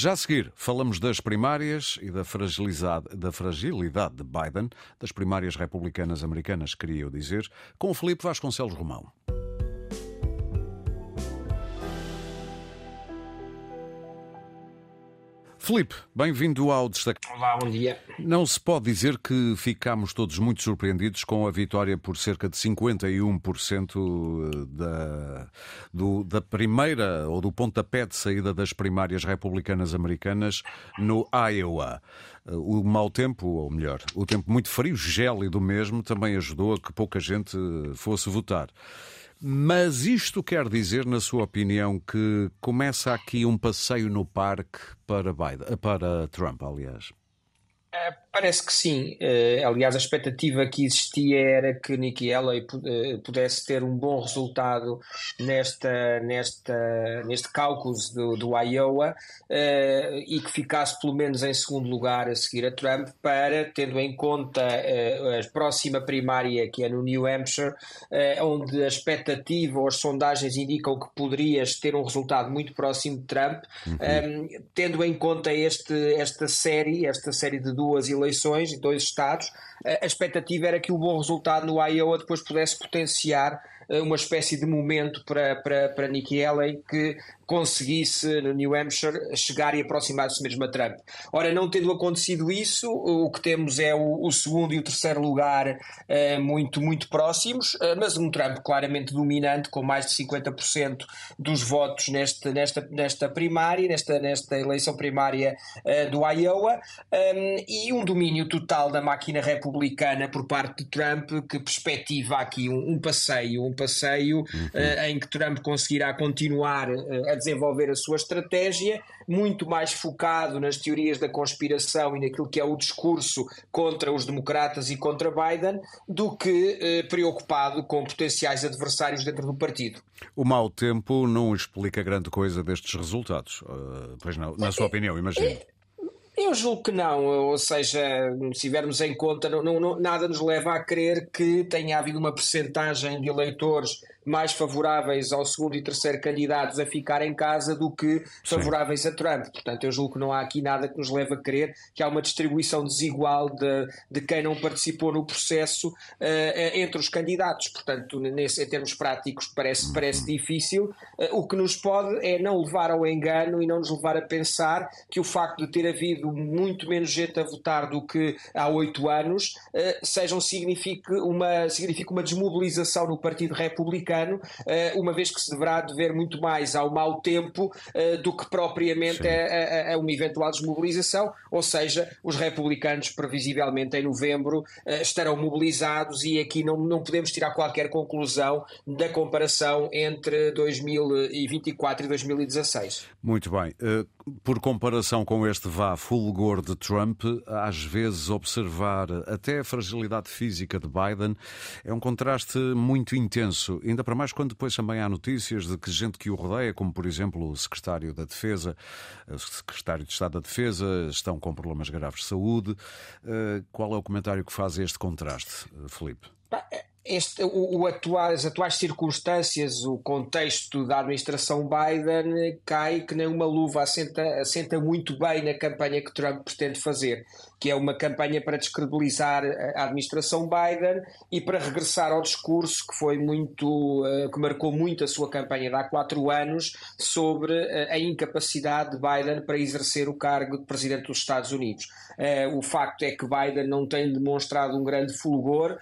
Já a seguir, falamos das primárias e da fragilidade, da fragilidade de Biden, das primárias republicanas americanas, queria eu dizer, com o Felipe Vasconcelos Romão. Felipe, bem-vindo ao Destaque. Olá, bom dia. Não se pode dizer que ficámos todos muito surpreendidos com a vitória por cerca de 51% da, do, da primeira ou do pontapé de saída das primárias republicanas americanas no Iowa. O mau tempo, ou melhor, o tempo muito frio, gélido mesmo, também ajudou a que pouca gente fosse votar. Mas isto quer dizer, na sua opinião, que começa aqui um passeio no parque para, Biden, para Trump, aliás? É, parece que sim. Uh, aliás, a expectativa que existia era que Nikki Haley uh, pudesse ter um bom resultado nesta, nesta, neste cálculo do, do Iowa uh, e que ficasse pelo menos em segundo lugar a seguir a Trump, para, tendo em conta a próxima primária que é no New Hampshire, onde a expectativa ou as sondagens indicam que poderias ter um resultado muito próximo de Trump, uhum. um, tendo em conta este, esta série, esta série de duas eleições em dois estados, a expectativa era que o bom resultado no Iowa depois pudesse potenciar uma espécie de momento para, para, para Nikki Haley que conseguisse no New Hampshire chegar e aproximar-se mesmo a Trump. Ora, não tendo acontecido isso, o que temos é o, o segundo e o terceiro lugar uh, muito, muito próximos, uh, mas um Trump claramente dominante, com mais de 50% dos votos neste, nesta, nesta primária, nesta, nesta eleição primária do Iowa, um, e um domínio total da máquina republicana por parte de Trump, que perspectiva aqui um, um passeio, um passeio uhum. em que Trump conseguirá continuar a desenvolver a sua estratégia, muito mais focado nas teorias da conspiração e naquilo que é o discurso contra os democratas e contra Biden, do que eh, preocupado com potenciais adversários dentro do partido. O mau tempo não explica grande coisa destes resultados, uh, pois não, na sua opinião, imagino. Eu julgo que não, ou seja, se tivermos em conta, não, não, nada nos leva a crer que tenha havido uma percentagem de eleitores mais favoráveis ao segundo e terceiro candidatos a ficar em casa do que favoráveis Sim. a Trump. Portanto, eu julgo que não há aqui nada que nos leve a crer que há uma distribuição desigual de, de quem não participou no processo uh, entre os candidatos. Portanto, nesse, em termos práticos, parece, parece difícil. Uh, o que nos pode é não levar ao engano e não nos levar a pensar que o facto de ter havido muito menos gente a votar do que há oito anos uh, seja signifique uma, signifique uma desmobilização no Partido Republicano ano, eh, uma vez que se deverá dever muito mais ao mau tempo eh, do que propriamente a, a, a, uma eventual desmobilização, ou seja, os republicanos previsivelmente em novembro eh, estarão mobilizados e aqui não, não podemos tirar qualquer conclusão da comparação entre 2024 e 2016. Muito bem. Por comparação com este vá fulgor de Trump, às vezes observar até a fragilidade física de Biden é um contraste muito intenso, ainda para mais quando depois também há notícias de que gente que o rodeia, como por exemplo o secretário da Defesa, o secretário de Estado da Defesa, estão com problemas graves de saúde. Eh, qual é o comentário que faz este contraste, Felipe? Este, o, o atual, as atuais circunstâncias, o contexto da administração Biden cai que nem uma luva, assenta, assenta muito bem na campanha que Trump pretende fazer, que é uma campanha para descredibilizar a administração Biden e para regressar ao discurso que foi muito, eh, que marcou muito a sua campanha de há quatro anos sobre eh, a incapacidade de Biden para exercer o cargo de presidente dos Estados Unidos. Eh, o facto é que Biden não tem demonstrado um grande fulgor,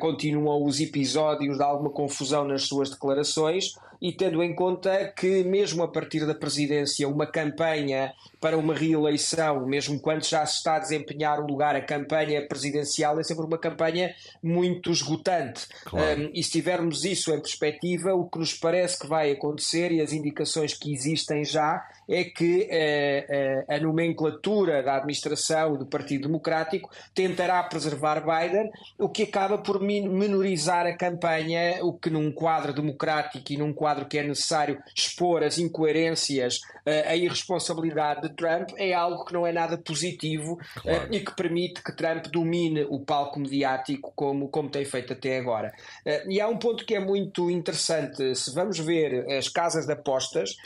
continua continuam os episódios de alguma confusão nas suas declarações e tendo em conta que, mesmo a partir da presidência, uma campanha para uma reeleição, mesmo quando já se está a desempenhar o lugar, a campanha presidencial é sempre uma campanha muito esgotante. Claro. Um, e se tivermos isso em perspectiva, o que nos parece que vai acontecer e as indicações que existem já é que uh, uh, a nomenclatura da administração do Partido Democrático tentará preservar Biden, o que acaba por minorizar a campanha, o que num quadro democrático e num quadro que é necessário expor as incoerências, a irresponsabilidade de Trump, é algo que não é nada positivo claro. e que permite que Trump domine o palco mediático como, como tem feito até agora. E há um ponto que é muito interessante. Se vamos ver as casas de apostas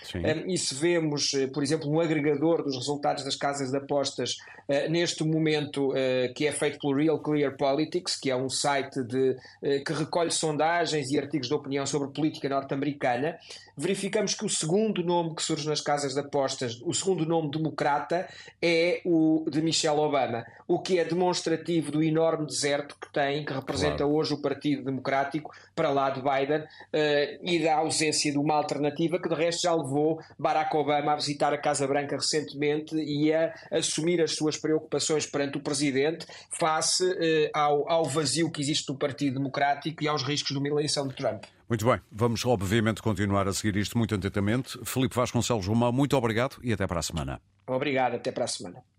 e se vemos, por exemplo, um agregador dos resultados das casas de apostas neste momento que é feito pelo Real Clear Politics, que é um site de, que recolhe sondagens e artigos de opinião sobre política norte-americana, verificamos que o segundo nome que surge nas casas de apostas, o segundo nome democrata, é o de Michelle Obama, o que é demonstrativo do enorme deserto que tem, que representa claro. hoje o Partido Democrático, para lá de Biden, e da ausência de uma alternativa que de resto já levou Barack Obama a visitar a Casa Branca recentemente e a assumir as suas preocupações perante o Presidente face uh, ao, ao vazio que existe no Partido Democrático e aos riscos de uma eleição de Trump. Muito bem, vamos obviamente continuar a seguir isto muito atentamente. Felipe Vasconcelos Romão, muito obrigado e até para a semana. Obrigado, até para a semana.